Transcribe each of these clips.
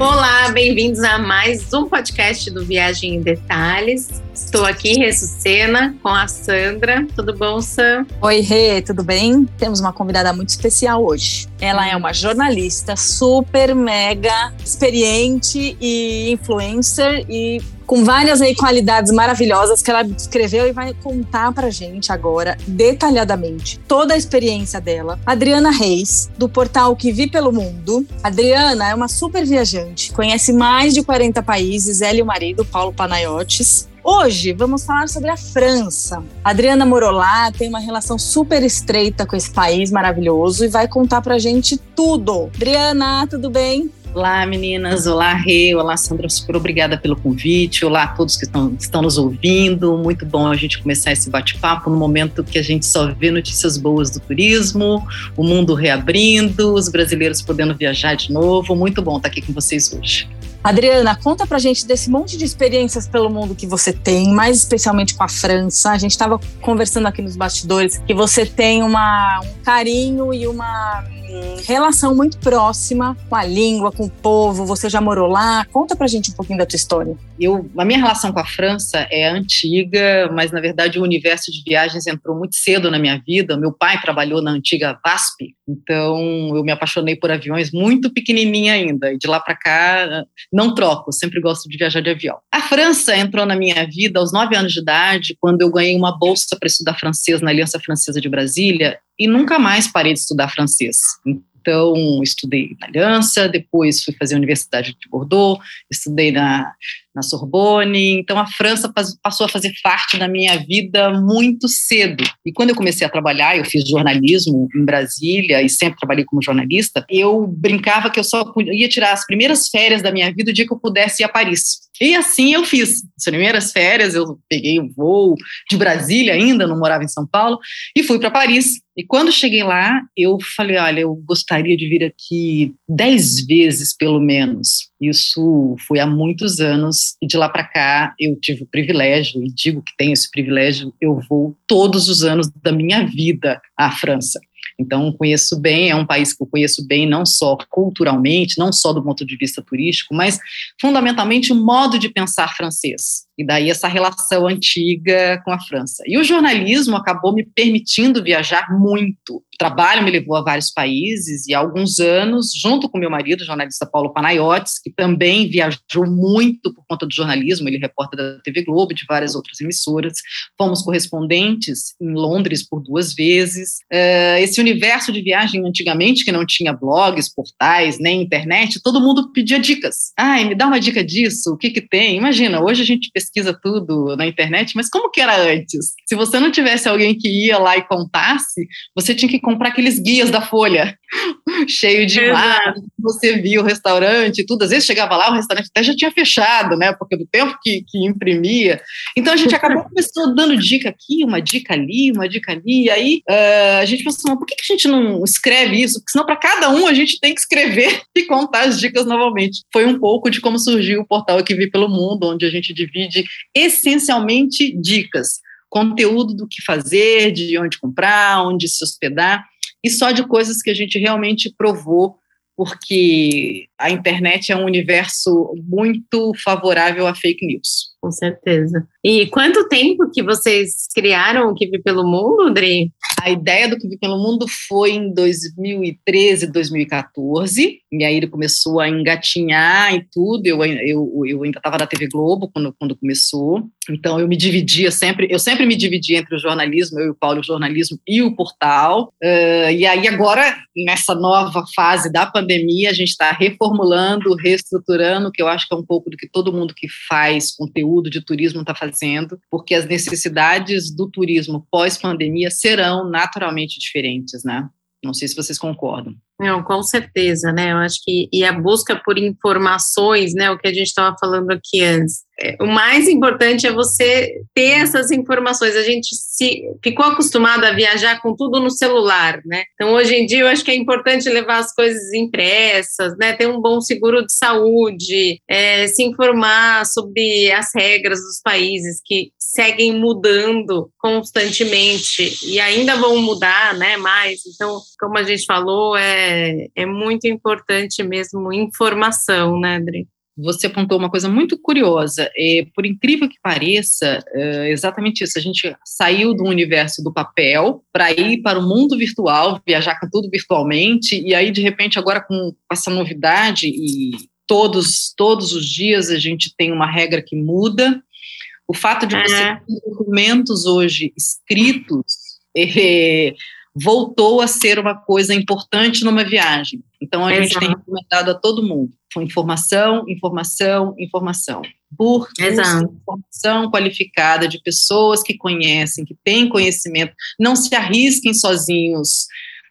Olá, bem-vindos a mais um podcast do Viagem em Detalhes. Estou aqui, Ressucena, com a Sandra. Tudo bom, Sam? Oi, Rê, tudo bem? Temos uma convidada muito especial hoje. Ela é uma jornalista super mega experiente e influencer e com várias aí qualidades maravilhosas que ela escreveu e vai contar pra gente agora, detalhadamente, toda a experiência dela. Adriana Reis, do portal Que Vi Pelo Mundo. Adriana é uma super viajante, conhece mais de 40 países, ela e o marido, Paulo Panayotes. Hoje vamos falar sobre a França. A Adriana morou lá, tem uma relação super estreita com esse país maravilhoso e vai contar pra gente tudo. Adriana, tudo bem? Olá, meninas. Olá, Rê. Olá, Sandra. Super obrigada pelo convite. Olá a todos que estão, estão nos ouvindo. Muito bom a gente começar esse bate-papo no momento que a gente só vê notícias boas do turismo, o mundo reabrindo, os brasileiros podendo viajar de novo. Muito bom estar aqui com vocês hoje. Adriana, conta pra gente desse monte de experiências pelo mundo que você tem, mais especialmente com a França. A gente estava conversando aqui nos bastidores que você tem uma, um carinho e uma relação muito próxima com a língua, com o povo. Você já morou lá? Conta pra gente um pouquinho da tua história. Eu, a minha relação com a França é antiga, mas na verdade o universo de viagens entrou muito cedo na minha vida. Meu pai trabalhou na antiga VASP, então eu me apaixonei por aviões muito pequenininha ainda. E de lá para cá não troco, sempre gosto de viajar de avião. A França entrou na minha vida aos nove anos de idade, quando eu ganhei uma bolsa para estudar francês na Aliança Francesa de Brasília e nunca mais parei de estudar francês. Então, estudei na Aliança, depois fui fazer a Universidade de Bordeaux, estudei na na Sorbonne. Então a França passou a fazer parte da minha vida muito cedo. E quando eu comecei a trabalhar, eu fiz jornalismo em Brasília e sempre trabalhei como jornalista, eu brincava que eu só ia tirar as primeiras férias da minha vida o dia que eu pudesse ir a Paris. E assim eu fiz. As primeiras férias eu peguei um voo de Brasília ainda, não morava em São Paulo, e fui para Paris. E quando cheguei lá, eu falei: olha, eu gostaria de vir aqui dez vezes pelo menos. Isso foi há muitos anos e de lá para cá eu tive o privilégio e digo que tenho esse privilégio, eu vou todos os anos da minha vida à França. Então, conheço bem, é um país que eu conheço bem, não só culturalmente, não só do ponto de vista turístico, mas fundamentalmente o modo de pensar francês. E daí essa relação antiga com a França. E o jornalismo acabou me permitindo viajar muito. O trabalho me levou a vários países e há alguns anos, junto com meu marido, o jornalista Paulo Panayotes, que também viajou muito por conta do jornalismo, ele é repórter da TV Globo, de várias outras emissoras. Fomos correspondentes em Londres por duas vezes. Uh, esse universo de viagem antigamente, que não tinha blogs, portais, nem internet, todo mundo pedia dicas. Ai, me dá uma dica disso, o que que tem? Imagina, hoje a gente pesquisa tudo na internet, mas como que era antes? Se você não tivesse alguém que ia lá e contasse, você tinha que comprar aqueles guias da Folha, cheio de imagens, você via o restaurante e tudo. Às vezes chegava lá, o restaurante até já tinha fechado, né? Porque do tempo que, que imprimia. Então a gente acabou começou dando dica aqui, uma dica ali, uma dica ali. E aí uh, a gente pensou, por que, que a gente não escreve isso? Porque senão para cada um a gente tem que escrever e contar as dicas novamente. Foi um pouco de como surgiu o portal Aqui Vi Pelo Mundo, onde a gente divide essencialmente dicas, conteúdo do que fazer, de onde comprar, onde se hospedar, e só de coisas que a gente realmente provou, porque a internet é um universo muito favorável a fake news. Com certeza. E quanto tempo que vocês criaram o Vi Pelo Mundo, Dri? A ideia do Vi Pelo Mundo foi em 2013, 2014, e aí ele começou a engatinhar e tudo, eu, eu, eu ainda estava na TV Globo quando, quando começou, então eu me dividia sempre, eu sempre me dividia entre o jornalismo, eu e o Paulo, o jornalismo e o portal, uh, e aí agora, nessa nova fase da pandemia, a gente está reformulando, reestruturando, que eu acho que é um pouco do que todo mundo que faz conteúdo conteúdo de turismo está fazendo, porque as necessidades do turismo pós-pandemia serão naturalmente diferentes, né? Não sei se vocês concordam. Não, com certeza, né? Eu acho que e a busca por informações, né? O que a gente estava falando aqui antes, é, o mais importante é você ter essas informações. A gente se ficou acostumado a viajar com tudo no celular, né? Então, hoje em dia, eu acho que é importante levar as coisas impressas, né? Ter um bom seguro de saúde, é, se informar sobre as regras dos países que seguem mudando constantemente e ainda vão mudar, né? Mais. Então, como a gente falou, é é, é muito importante mesmo informação, né, Adri? você apontou uma coisa muito curiosa. É, por incrível que pareça, é exatamente isso. A gente saiu do universo do papel para ir para o mundo virtual, viajar com tudo virtualmente, e aí, de repente, agora com essa novidade, e todos, todos os dias a gente tem uma regra que muda. O fato de você ter documentos hoje escritos é, voltou a ser uma coisa importante numa viagem. Então, a gente tem recomendado a todo mundo informação, informação, informação. Por informação qualificada de pessoas que conhecem, que têm conhecimento. Não se arrisquem sozinhos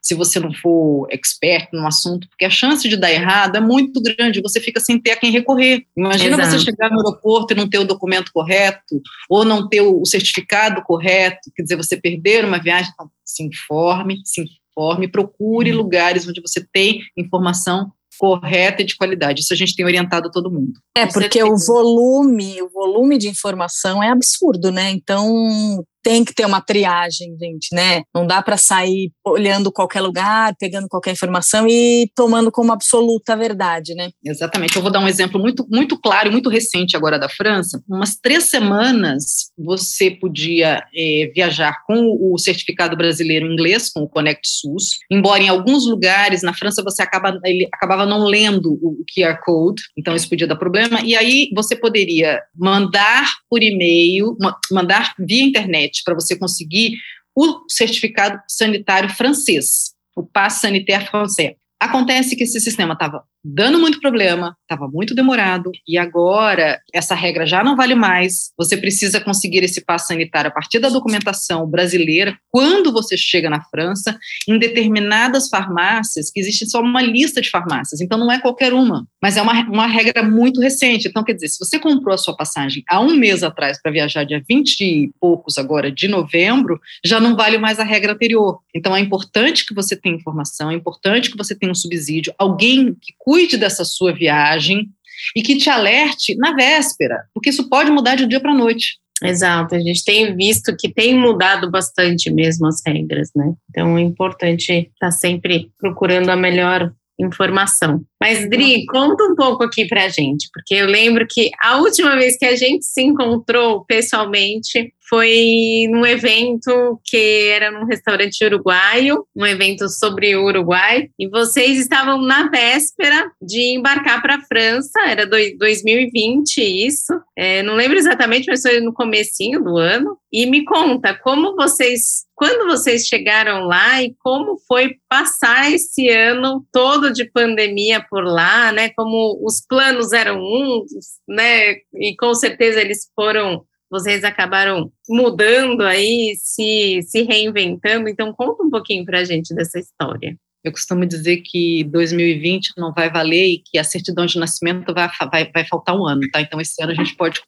se você não for expert no assunto, porque a chance de dar errado é muito grande, você fica sem ter a quem recorrer. Imagina Exato. você chegar no aeroporto e não ter o documento correto, ou não ter o certificado correto, quer dizer, você perder uma viagem. Então, se informe, se informe, procure hum. lugares onde você tem informação correta e de qualidade. Isso a gente tem orientado todo mundo. É, porque o volume, o volume de informação é absurdo, né? Então, tem que ter uma triagem, gente, né? Não dá para sair olhando qualquer lugar, pegando qualquer informação e tomando como absoluta verdade, né? Exatamente. Eu vou dar um exemplo muito, muito claro muito recente agora da França. Umas três semanas você podia é, viajar com o certificado brasileiro inglês, com o Connect SUS, embora em alguns lugares na França você acaba, ele acabava não lendo o QR Code, então isso podia dar problema, e aí você poderia mandar por e-mail, mandar via internet para você conseguir o certificado sanitário francês, o Passe Sanitaire Français. Acontece que esse sistema estava dando muito problema, estava muito demorado, e agora essa regra já não vale mais. Você precisa conseguir esse passo sanitário a partir da documentação brasileira, quando você chega na França, em determinadas farmácias, que existe só uma lista de farmácias, então não é qualquer uma, mas é uma, uma regra muito recente. Então, quer dizer, se você comprou a sua passagem há um mês atrás para viajar dia 20 e poucos agora de novembro, já não vale mais a regra anterior. Então, é importante que você tenha informação, é importante que você tenha um subsídio, alguém que cuide cuide dessa sua viagem e que te alerte na véspera, porque isso pode mudar de dia para noite. Exato, a gente tem visto que tem mudado bastante mesmo as regras, né? Então é importante estar tá sempre procurando a melhor informação. Mas, Dri, conta um pouco aqui pra gente, porque eu lembro que a última vez que a gente se encontrou pessoalmente foi num evento que era num restaurante uruguaio, um evento sobre o Uruguai, e vocês estavam na véspera de embarcar para a França, era do, 2020 isso, é, não lembro exatamente, mas foi no comecinho do ano, e me conta como vocês, quando vocês chegaram lá e como foi passar esse ano todo de pandemia por lá, né, como os planos eram uns, né, e com certeza eles foram vocês acabaram mudando aí, se, se reinventando. Então, conta um pouquinho para a gente dessa história. Eu costumo dizer que 2020 não vai valer e que a certidão de nascimento vai, vai, vai faltar um ano, tá? Então, esse ano a gente pode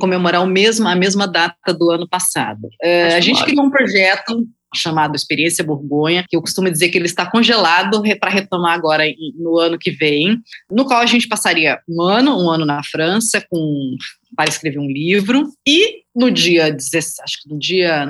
comemorar o mesmo, a mesma data do ano passado. É, a gente criou um projeto chamado Experiência Borgonha, que eu costumo dizer que ele está congelado para retomar agora no ano que vem, no qual a gente passaria um ano, um ano na França, com para escrever um livro. E no dia, acho que no dia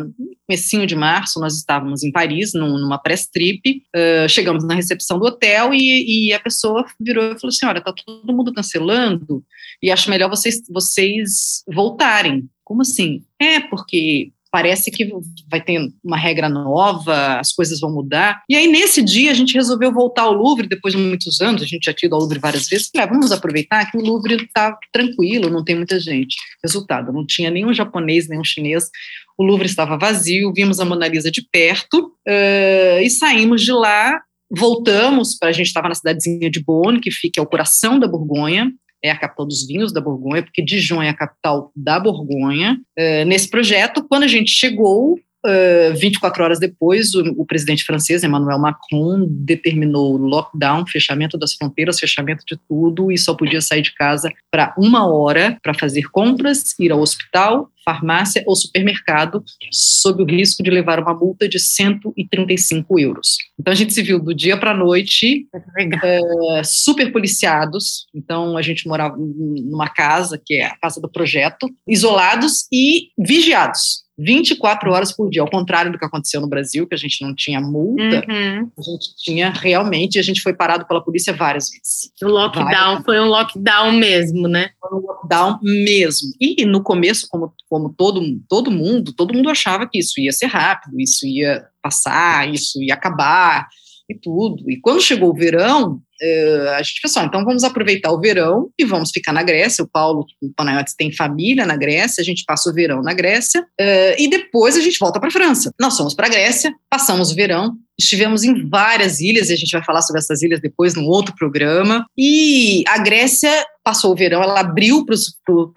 comecinho de março, nós estávamos em Paris, numa press trip, uh, chegamos na recepção do hotel e, e, a pessoa virou e falou assim, olha, está todo mundo cancelando e acho melhor vocês, vocês voltarem. Como assim? É, porque parece que vai ter uma regra nova, as coisas vão mudar. E aí, nesse dia, a gente resolveu voltar ao Louvre, depois de muitos anos, a gente já tinha ido ao Louvre várias vezes, falei, ah, vamos aproveitar que o Louvre está tranquilo, não tem muita gente. Resultado, não tinha nenhum japonês, nenhum chinês, o Louvre estava vazio, vimos a Mona Lisa de perto uh, e saímos de lá voltamos para a gente estava na cidadezinha de Bonn, que fica ao coração da Borgonha, é a capital dos vinhos da Borgonha, porque Dijon é a capital da Borgonha. Uh, nesse projeto, quando a gente chegou, Uh, 24 horas depois, o, o, presidente francês, Emmanuel Macron, determinou lockdown, fechamento das fronteiras, fechamento de tudo, e só podia sair de casa para uma hora para fazer compras, ir ao hospital, farmácia ou supermercado, sob o risco de levar uma multa de 135 euros. Então a gente se viu do dia para a noite, uh, super policiados. Então a gente morava numa casa, que é a casa do projeto, isolados e vigiados 24 horas por dia, ao contrário do que aconteceu no Brasil, que a gente não tinha multa, uhum. a gente tinha realmente, a gente foi parado pela polícia várias vezes. O lockdown várias. foi um lockdown mesmo, né? Foi um lockdown mesmo. E no começo, como, como todo, todo mundo, todo mundo achava que isso ia ser rápido, isso ia passar, isso ia acabar e tudo. E quando chegou o verão, uh, a gente pensou, então vamos aproveitar o verão e vamos ficar na Grécia. O Paulo, o Panayotis tem família na Grécia, a gente passa o verão na Grécia uh, e depois a gente volta para a França. Nós fomos para a Grécia, passamos o verão, estivemos em várias ilhas, e a gente vai falar sobre essas ilhas depois num outro programa. E a Grécia passou o verão, ela abriu para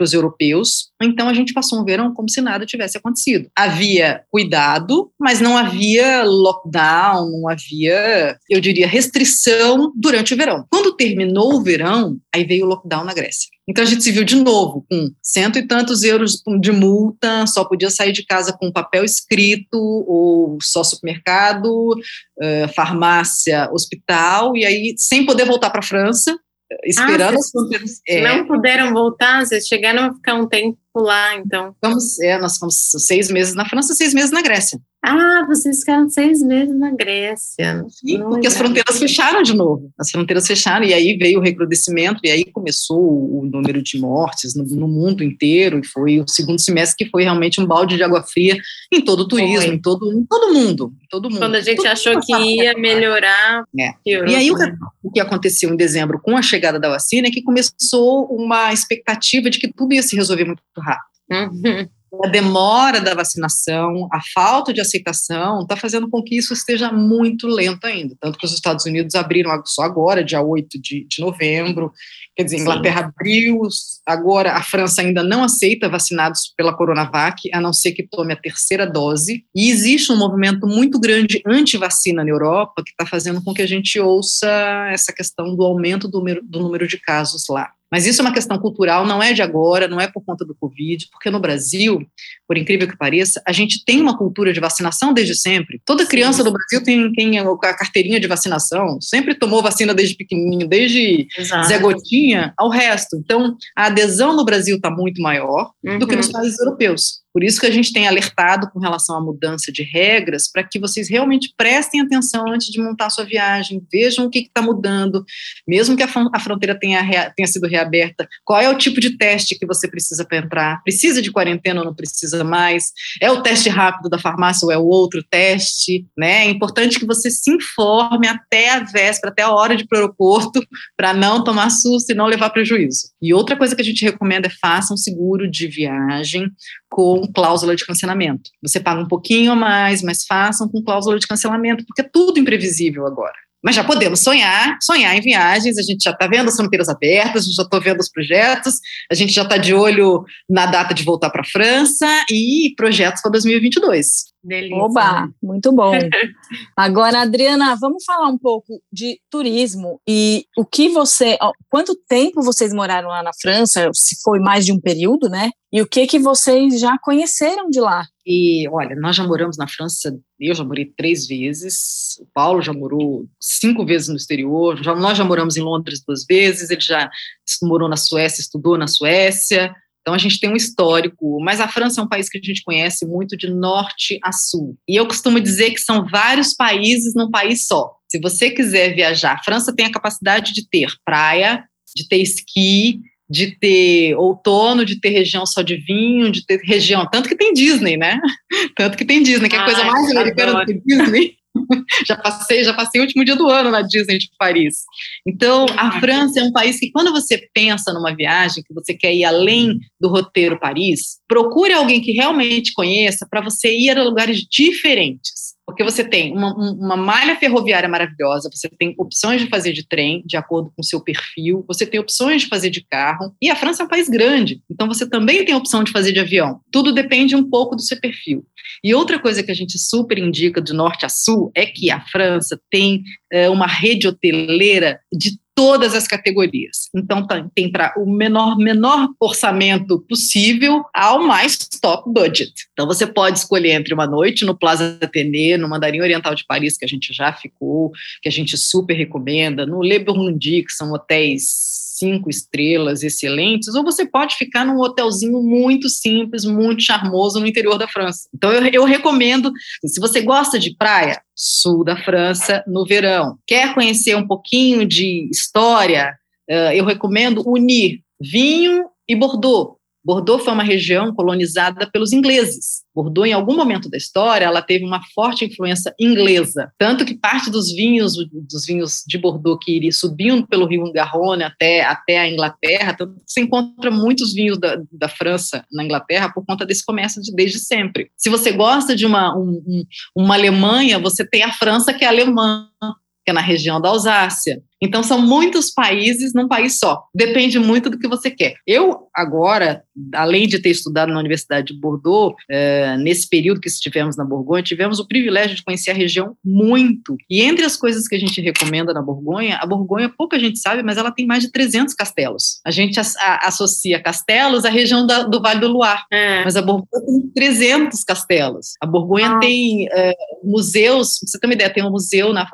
os europeus, então a gente passou um verão como se nada tivesse acontecido. Havia cuidado, mas não havia lockdown, não havia, eu diria, restrição durante o verão. Quando terminou o verão, aí veio o lockdown na Grécia. Então a gente se viu de novo com cento e tantos euros de multa, só podia sair de casa com papel escrito, ou só supermercado, eh, farmácia, hospital, e aí sem poder voltar para a França, esperando ah. É, não puderam voltar, vocês chegaram a ficar um tempo lá, então. Ficamos, é, nós ficamos seis meses na França, seis meses na Grécia. Ah, vocês ficaram seis meses na Grécia. Sim, porque as fronteiras fecharam de novo. As fronteiras fecharam e aí veio o recrudescimento e aí começou o número de mortes no, no mundo inteiro e foi o segundo semestre que foi realmente um balde de água fria em todo o turismo, em todo, em todo mundo. Todo mundo. Quando a gente todo achou que ia melhorar. É. Piorou, e aí o que, o que aconteceu em dezembro com a chegada da vacina é que começou uma expectativa de que tudo ia se resolver muito rápido. Uhum a demora da vacinação, a falta de aceitação, está fazendo com que isso esteja muito lento ainda. Tanto que os Estados Unidos abriram só agora, dia 8 de, de novembro, quer dizer, a Inglaterra Sim. abriu, agora a França ainda não aceita vacinados pela Coronavac, a não ser que tome a terceira dose. E existe um movimento muito grande anti-vacina na Europa que está fazendo com que a gente ouça essa questão do aumento do número, do número de casos lá. Mas isso é uma questão cultural, não é de agora, não é por conta do Covid, porque no Brasil, por incrível que pareça, a gente tem uma cultura de vacinação desde sempre. Toda criança do Brasil tem, tem a carteirinha de vacinação, sempre tomou vacina desde pequenininho, desde Exato. Zé Gotinha ao resto. Então, a adesão no Brasil está muito maior uhum. do que nos uhum. países europeus. Por isso que a gente tem alertado com relação à mudança de regras, para que vocês realmente prestem atenção antes de montar a sua viagem, vejam o que está mudando, mesmo que a, a fronteira tenha, tenha sido reaberta, qual é o tipo de teste que você precisa para entrar, precisa de quarentena ou não precisa mais, é o teste rápido da farmácia ou é o outro teste, né? É importante que você se informe até a véspera, até a hora de ir para o aeroporto, para não tomar susto e não levar prejuízo. E outra coisa que a gente recomenda é faça um seguro de viagem com cláusula de cancelamento. Você paga um pouquinho a mais, mas façam com cláusula de cancelamento, porque é tudo imprevisível agora. Mas já podemos sonhar, sonhar em viagens, a gente já está vendo as fronteiras abertas, a gente já está vendo os projetos, a gente já está de olho na data de voltar para a França e projetos para 2022. Delícia. Oba, muito bom. Agora, Adriana, vamos falar um pouco de turismo e o que você, quanto tempo vocês moraram lá na França? Se foi mais de um período, né? E o que que vocês já conheceram de lá? E olha, nós já moramos na França, eu já morei três vezes, o Paulo já morou cinco vezes no exterior, já, nós já moramos em Londres duas vezes, ele já morou na Suécia, estudou na Suécia, então a gente tem um histórico, mas a França é um país que a gente conhece muito de norte a sul. E eu costumo dizer que são vários países num país só. Se você quiser viajar, a França tem a capacidade de ter praia, de ter esqui, de ter outono, de ter região só de vinho, de ter região. Tanto que tem Disney, né? Tanto que tem Disney, que é a coisa mais americana do que Disney. já passei, já passei o último dia do ano na Disney de Paris. Então, a França é um país que quando você pensa numa viagem, que você quer ir além do roteiro Paris, procure alguém que realmente conheça para você ir a lugares diferentes porque você tem uma, uma, malha ferroviária maravilhosa, você tem opções de fazer de trem, de acordo com o seu perfil, você tem opções de fazer de carro, e a França é um país grande, então você também tem opção de fazer de avião. Tudo depende um pouco do seu perfil. E outra coisa que a gente super indica de norte a sul é que a França tem é, uma rede hoteleira de todas as categorias. Então tá, tem para o menor menor orçamento possível ao mais top budget. Então você pode escolher entre uma noite no Plaza Athénée, no Mandarim Oriental de Paris, que a gente já ficou, que a gente super recomenda, no Le Burgundy, que são hotéis cinco estrelas excelentes, ou você pode ficar num hotelzinho muito simples, muito charmoso no interior da França. Então eu, eu recomendo, se você gosta de praia, sul da França no verão. Quer conhecer um pouquinho de história? Uh, eu recomendo unir vinho e Bordeaux. Bordeaux foi uma região colonizada pelos ingleses. Bordeaux, em algum momento da história, ela teve uma forte influência inglesa, tanto que parte dos vinhos, dos vinhos de Bordeaux que iria subindo pelo rio Garonne até, até a Inglaterra, tanto que você encontra muitos vinhos da, da França na Inglaterra por conta desse comércio de, desde sempre. Se você gosta de uma, um, um, uma Alemanha, você tem a França que é alemã, que é na região da Alsácia. Então, são muitos países num país só. Depende muito do que você quer. Eu, agora, além de ter estudado na Universidade de Bordeaux, é, nesse período que estivemos na Borgonha, tivemos o privilégio de conhecer a região muito. E entre as coisas que a gente recomenda na Borgonha, a Borgonha, pouca gente sabe, mas ela tem mais de 300 castelos. A gente a, a, associa castelos à região da, do Vale do Loire, é. mas a Borgonha tem 300 castelos. A Borgonha ah. tem é, museus, você tem uma ideia, tem um museu na,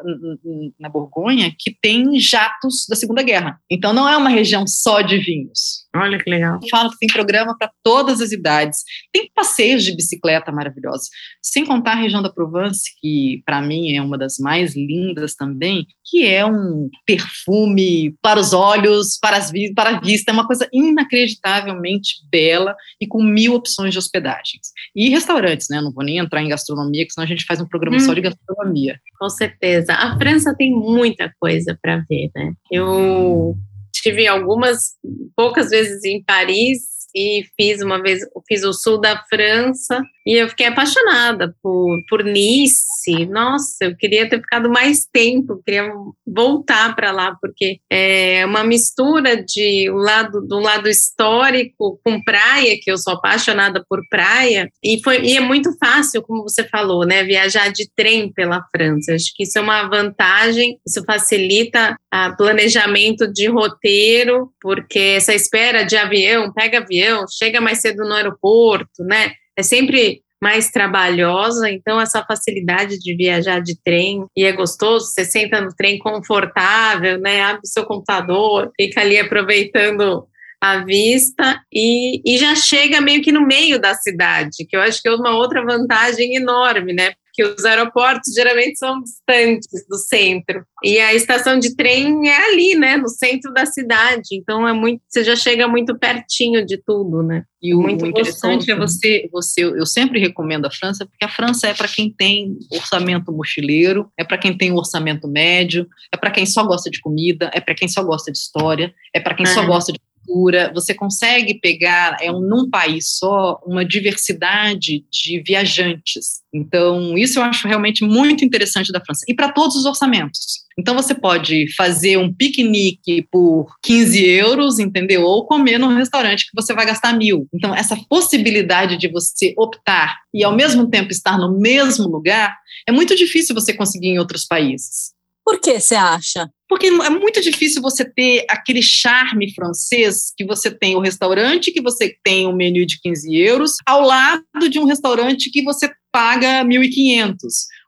na Borgonha que tem jatos da Segunda Guerra. Então não é uma região só de vinhos. Olha que legal. Eu falo que tem programa para todas as idades. Tem passeios de bicicleta maravilhosos. Sem contar a região da Provence, que para mim é uma das mais lindas também, que é um perfume para os olhos, para, as, para a vista, é uma coisa inacreditavelmente bela e com mil opções de hospedagens. E restaurantes, né? Não vou nem entrar em gastronomia, que senão a gente faz um programa hum. só de gastronomia. Com certeza. A França tem muita coisa para ver, né? Eu tive algumas poucas vezes em Paris e fiz uma vez, fiz o sul da França e eu fiquei apaixonada por, por Nice. Nossa, eu queria ter ficado mais tempo, queria voltar para lá, porque é uma mistura de um lado, do lado histórico com praia, que eu sou apaixonada por praia, e, foi, e é muito fácil, como você falou, né? Viajar de trem pela França. Acho que isso é uma vantagem, isso facilita o planejamento de roteiro, porque essa espera de avião, pega avião, chega mais cedo no aeroporto, né? é sempre mais trabalhosa, então essa facilidade de viajar de trem e é gostoso, você senta no trem confortável, né? Abre o seu computador, fica ali aproveitando a vista e, e já chega meio que no meio da cidade, que eu acho que é uma outra vantagem enorme, né? Que os aeroportos geralmente são distantes do centro. E a estação de trem é ali, né, no centro da cidade. Então é muito, você já chega muito pertinho de tudo, né? E o muito interessante é você, você, eu sempre recomendo a França, porque a França é para quem tem orçamento mochileiro, é para quem tem orçamento médio, é para quem só gosta de comida, é para quem só gosta de história, é para quem é. só gosta de cultura, você consegue pegar é um, num país só uma diversidade de viajantes. Então, isso eu acho realmente muito interessante da França. E para todos os orçamentos. Então, você pode fazer um piquenique por 15 euros, entendeu? Ou comer num restaurante que você vai gastar mil. Então, essa possibilidade de você optar e, ao mesmo tempo, estar no mesmo lugar, é muito difícil você conseguir em outros países. Por que você acha? Porque é muito difícil você ter aquele charme francês que você tem o restaurante, que você tem um menu de 15 euros, ao lado de um restaurante que você paga 1.500.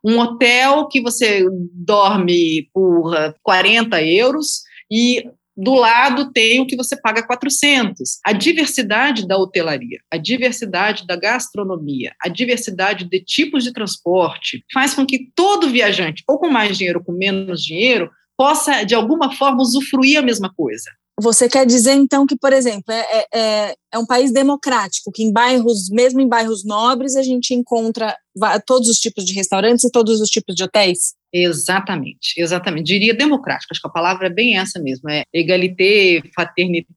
Um hotel que você dorme por 40 euros e do lado tem o que você paga 400. A diversidade da hotelaria, a diversidade da gastronomia, a diversidade de tipos de transporte faz com que todo viajante, ou com mais dinheiro ou com menos dinheiro, possa, de alguma forma, usufruir a mesma coisa. Você quer dizer, então, que, por exemplo, é, é, é, um país democrático, que em bairros, mesmo em bairros nobres, a gente encontra todos os tipos de restaurantes e todos os tipos de hotéis? Exatamente, exatamente. Diria democrático, acho que a palavra é bem essa mesmo, é égalité, fraternité,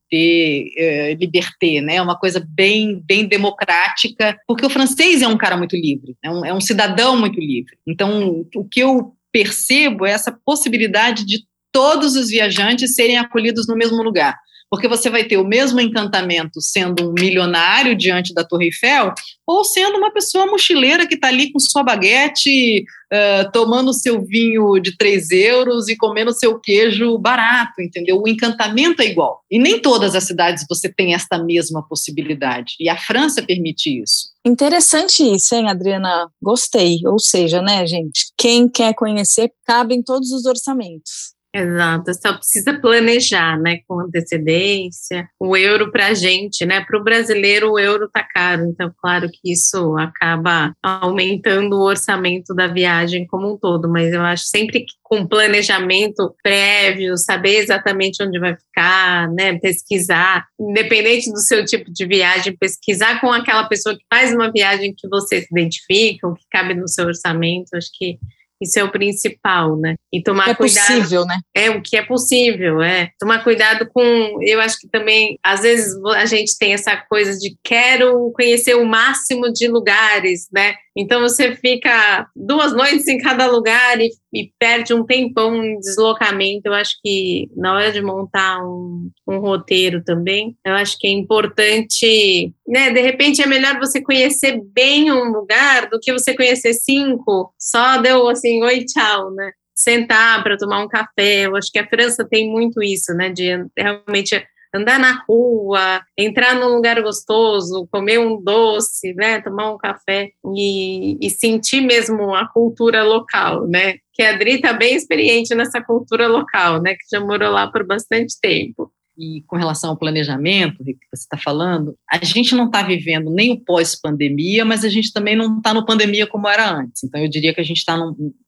é, liberté, né? É uma coisa bem, bem democrática, porque o francês é um cara muito livre, é um, é um cidadão muito livre. Então, o que eu percebo é essa possibilidade de todos os viajantes serem acolhidos no mesmo lugar. Porque você vai ter o mesmo encantamento sendo um milionário diante da Torre Eiffel ou sendo uma pessoa mochileira que está ali com sua baguete, uh, tomando seu vinho de 3 euros e comendo seu queijo barato, entendeu? O encantamento é igual. E nem todas as cidades você tem esta mesma possibilidade. E a França permite isso. Interessante isso, hein, Adriana? Gostei. Ou seja, né, gente? Quem quer conhecer, cabe em todos os orçamentos. Exato, só precisa planejar, né, com antecedência. O euro para a gente, né, para o brasileiro o euro tá caro, então claro que isso acaba aumentando o orçamento da viagem como um todo, mas eu acho sempre que com planejamento prévio, saber exatamente onde vai ficar, né, pesquisar, independente do seu tipo de viagem, pesquisar com aquela pessoa que faz uma viagem que você se identifica, que cabe no seu orçamento, acho que isso é o principal, né? E tomar é cuidado. É possível, né? É o que é possível, é. Tomar cuidado com. Eu acho que também, às vezes, a gente tem essa coisa de quero conhecer o máximo de lugares, né? Então você fica duas noites em cada lugar e, e, perde um tempão em deslocamento. Eu acho que na hora de montar um, um, roteiro também, eu acho que é importante, né? De repente é melhor você conhecer bem um lugar do que você conhecer cinco. Só deu assim, oi, tchau, né? Sentar para tomar um café. Eu acho que a França tem muito isso, né? De realmente andar na rua, entrar num lugar gostoso, comer um doce, né, tomar um café e, e sentir mesmo a cultura local, né? Que a Adri está bem experiente nessa cultura local, né? Que já morou lá por bastante tempo e com relação ao planejamento que você está falando, a gente não está vivendo nem o pós-pandemia, mas a gente também não está no pandemia como era antes. Então, eu diria que a gente está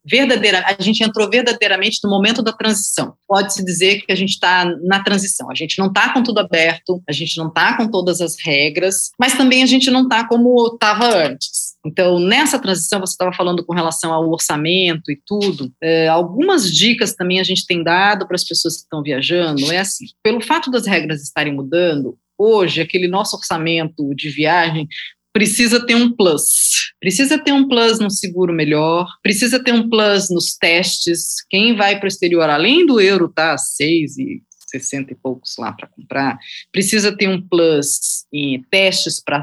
verdadeira, a gente entrou verdadeiramente no momento da transição. Pode-se dizer que a gente está na transição. A gente não está com tudo aberto, a gente não está com todas as regras, mas também a gente não está como estava antes. Então, nessa transição, você estava falando com relação ao orçamento e tudo, é, algumas dicas também a gente tem dado para as pessoas que estão viajando. É assim, pelo fato das regras estarem mudando, hoje, aquele nosso orçamento de viagem precisa ter um plus. Precisa ter um plus no seguro melhor, precisa ter um plus nos testes. Quem vai para o exterior, além do euro, tá? Seis e 60 e poucos lá para comprar, precisa ter um plus em testes para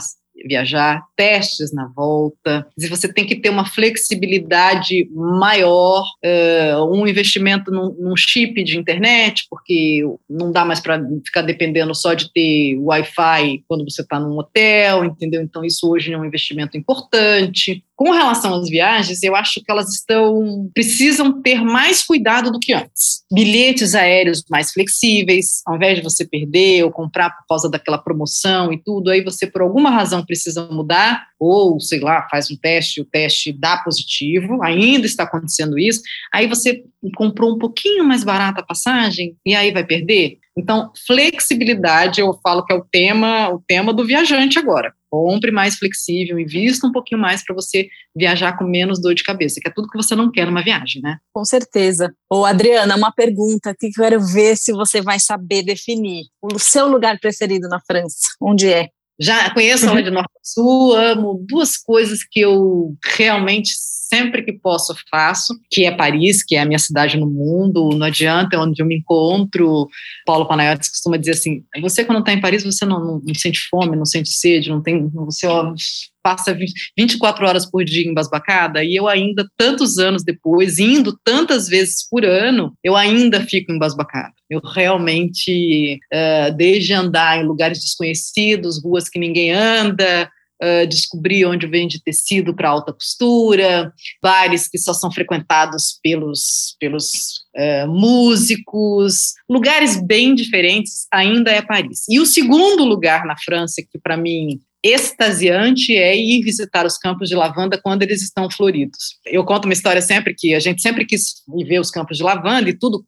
viajar, testes na volta. Se você tem que ter uma flexibilidade maior, uh, um investimento num, num, chip de internet, porque não dá mais para ficar dependendo só de ter Wi-Fi quando você está num hotel, entendeu? Então isso hoje é um investimento importante. Com relação às viagens, eu acho que elas estão precisam ter mais cuidado do que antes. Bilhetes aéreos mais flexíveis, ao invés de você perder ou comprar por causa daquela promoção e tudo, aí você por alguma razão precisa mudar ou sei lá, faz um teste, o teste dá positivo, ainda está acontecendo isso. Aí você comprou um pouquinho mais barata a passagem e aí vai perder. Então, flexibilidade, eu falo que é o tema, o tema do viajante agora compre mais flexível, invista um pouquinho mais para você viajar com menos dor de cabeça, que é tudo que você não quer numa viagem, né? Com certeza. Ô, Adriana, uma pergunta que eu quero ver se você vai saber definir. O seu lugar preferido na França, onde é? Já conheço a de Norte Sul, amo duas coisas que eu realmente sempre que posso faço, que é Paris, que é a minha cidade no mundo, não adianta, é onde eu me encontro. Paulo Panayotis costuma dizer assim, você quando está em Paris, você não, não, não, sente fome, não sente sede, não tem, você ó, passa 20, 24 horas por dia embasbacada, e eu ainda, tantos anos depois, indo tantas vezes por ano, eu ainda fico embasbacada. Eu realmente, uh, desde andar em lugares desconhecidos, ruas que ninguém anda, uh, descobrir onde vende tecido para alta costura, bares que só são frequentados pelos, pelos uh, músicos, lugares bem diferentes, ainda é Paris. E o segundo lugar na França, que para mim extasiante é ir visitar os campos de lavanda quando eles estão floridos. Eu conto uma história sempre que a gente sempre quis ver os campos de lavanda e tudo,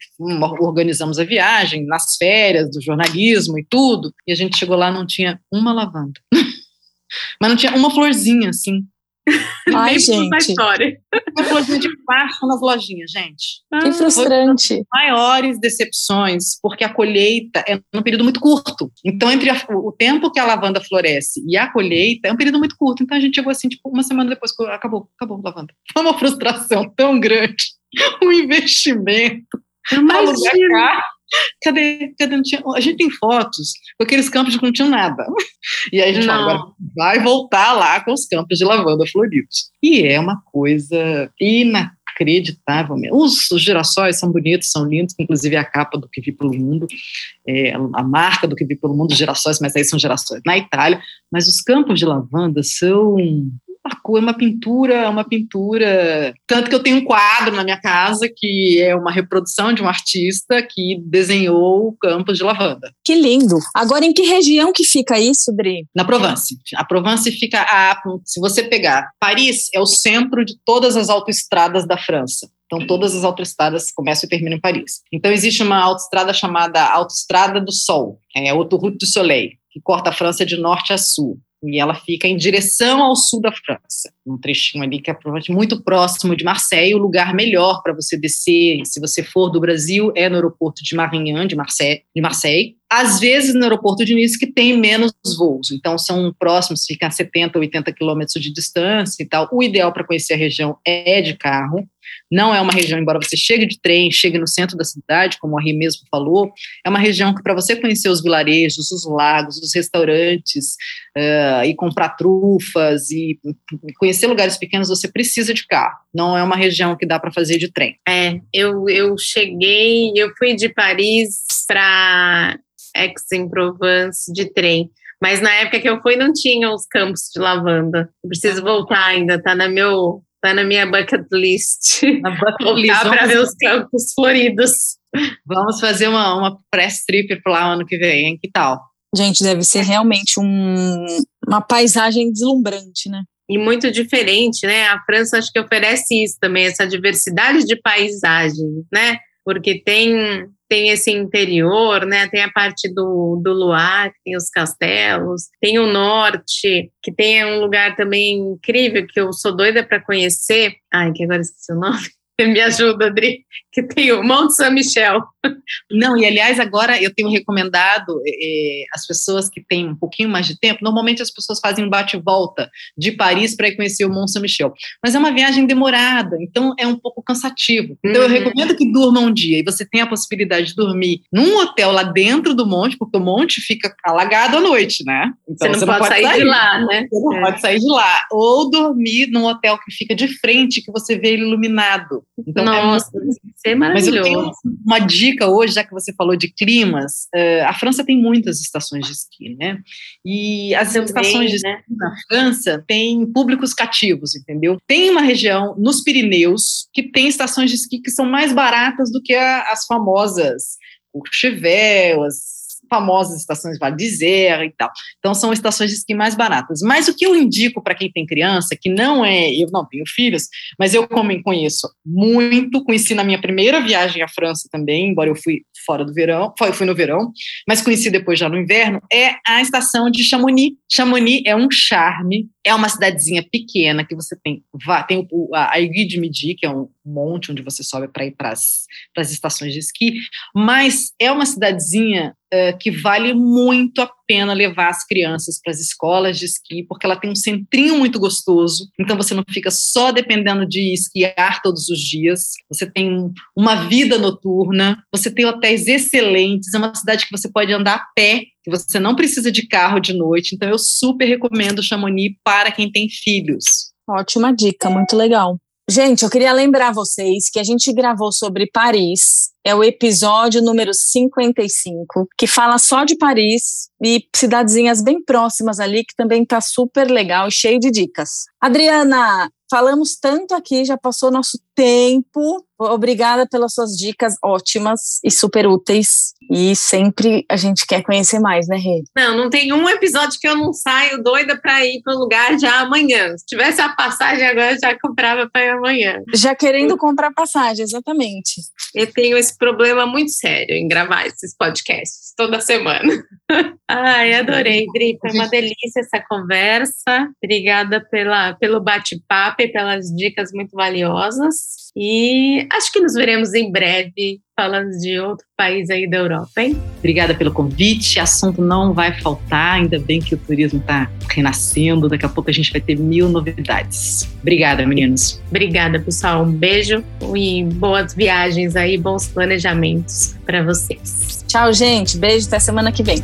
organizamos a viagem, nas férias do jornalismo e tudo, e a gente chegou lá não tinha uma lavanda. Mas não tinha uma florzinha, assim. Ai, gente. História. Uma florzinha de plástico nas lojinhas, gente. Que frustrante. maiores decepções, porque a colheita é um período muito curto. Então, entre a, o tempo que a lavanda floresce e a colheita é um período muito curto. Então, a gente chegou assim, tipo, uma semana depois, acabou, acabou a lavanda. Foi uma frustração tão grande. Um investimento. Imagina. Cadê, cadê? Não tinha, a gente tem fotos com aqueles campos que não tinham nada. E aí a gente fala, agora vai voltar lá com os campos de lavanda floridos. E é uma coisa inacreditável mesmo. Os, os girassóis são bonitos, são lindos, inclusive a capa do que vi pelo mundo, é, a marca do que vi pelo mundo, girassóis, mas aí são girassóis na Itália. Mas os campos de lavanda são é uma pintura, uma pintura. Tanto que eu tenho um quadro na minha casa que é uma reprodução de um artista que desenhou o campo de lavanda. Que lindo! Agora, em que região que fica isso, Dri? Na Provence. A Provence fica a. Se você pegar, Paris é o centro de todas as autoestradas da França. Então, todas as autoestradas começam e terminam em Paris. Então, existe uma autoestrada chamada Autoestrada do Sol, é Autoroute du Soleil, que corta a França de norte a sul e ela fica em direção ao sul da França, um trechinho ali que é muito próximo de Marseille, o lugar melhor para você descer, se você for do Brasil, é no aeroporto de Marignan, de Marseille, de Marseille. Às vezes no aeroporto de Nice que tem menos voos, então são próximos, ficam a 70, 80 quilômetros de distância e tal. O ideal para conhecer a região é de carro, não é uma região, embora você chegue de trem, chegue no centro da cidade, como a Ri mesmo falou, é uma região que para você conhecer os vilarejos, os lagos, os restaurantes, uh, e comprar trufas e conhecer lugares pequenos, você precisa de carro. Não é uma região que dá para fazer de trem. É, eu, eu cheguei, eu fui de Paris para Aix-en-Provence de trem. Mas na época que eu fui não tinha os campos de lavanda. Eu preciso voltar ainda, tá na meu Tá na minha bucket list. Na bucket list. para ver os campos floridos. Vamos fazer uma, uma press trip para lá ano que vem, hein? Que tal? Gente, deve ser realmente um, uma paisagem deslumbrante, né? E muito diferente, né? A França acho que oferece isso também, essa diversidade de paisagens, né? Porque tem tem esse interior, né? Tem a parte do, do Luar, tem os castelos, tem o norte, que tem um lugar também incrível que eu sou doida para conhecer. Ai, que agora esqueci o nome. Me ajuda, Adri, que tem o Monte São Michel. Não, e aliás, agora eu tenho recomendado é, as pessoas que têm um pouquinho mais de tempo, normalmente as pessoas fazem um bate-volta de Paris para ir conhecer o Mont Saint-Michel, mas é uma viagem demorada, então é um pouco cansativo. Então uhum. eu recomendo que durma um dia e você tem a possibilidade de dormir num hotel lá dentro do monte, porque o monte fica alagado à noite, né? Então você não, você pode, não pode sair, sair, de lá, né? Você não é. pode sair de lá. Ou dormir num hotel que fica de frente, que você vê ele iluminado. Então, é Nossa, é muito... é maravilhoso. Mas eu tenho uma dica hoje, já que você falou de climas, uh, a França tem muitas estações de esqui, né? E as Também, estações de né? esqui na França têm públicos cativos, entendeu? Tem uma região nos Pirineus que tem estações de esqui que são mais baratas do que as famosas Courchevel, as famosas estações Vale e tal. Então são estações de esqui mais baratas. Mas o que eu indico para quem tem criança, que não é, eu não tenho filhos, mas eu como conheço muito, conheci na minha primeira viagem à França também, embora eu fui fora do verão, fui no verão, mas conheci depois já no inverno, é a estação de Chamonix. Chamonix é um charme, é uma cidadezinha pequena que você tem, tem a Aiguille de Midi, que é um monte onde você sobe para ir para as estações de esqui, mas é uma cidadezinha uh, que vale muito a pena levar as crianças para as escolas de esqui, porque ela tem um centrinho muito gostoso, então você não fica só dependendo de esquiar todos os dias, você tem uma vida noturna, você tem hotéis excelentes, é uma cidade que você pode andar a pé, que você não precisa de carro de noite, então eu super recomendo Chamonix para quem tem filhos. Ótima dica, muito legal. Gente, eu queria lembrar vocês que a gente gravou sobre Paris, é o episódio número 55, que fala só de Paris e cidadezinhas bem próximas ali, que também tá super legal e cheio de dicas. Adriana, falamos tanto aqui, já passou nosso tempo. Obrigada pelas suas dicas ótimas e super úteis. E sempre a gente quer conhecer mais, né, Rê? Não, não tem um episódio que eu não saio doida para ir para o lugar já amanhã. Se tivesse a passagem agora, eu já comprava para ir amanhã. Já querendo comprar passagem, exatamente. Eu tenho esse problema muito sério em gravar esses podcasts toda semana. Ai, adorei, Dri. Foi uma delícia essa conversa. Obrigada pela, pelo bate-papo e pelas dicas muito valiosas. E acho que nos veremos em breve falando de outro país aí da Europa, hein? Obrigada pelo convite. Assunto não vai faltar, ainda bem que o turismo está renascendo. Daqui a pouco a gente vai ter mil novidades. Obrigada, meninos. Obrigada, pessoal. Um beijo e boas viagens aí, bons planejamentos para vocês. Tchau, gente. Beijo até semana que vem.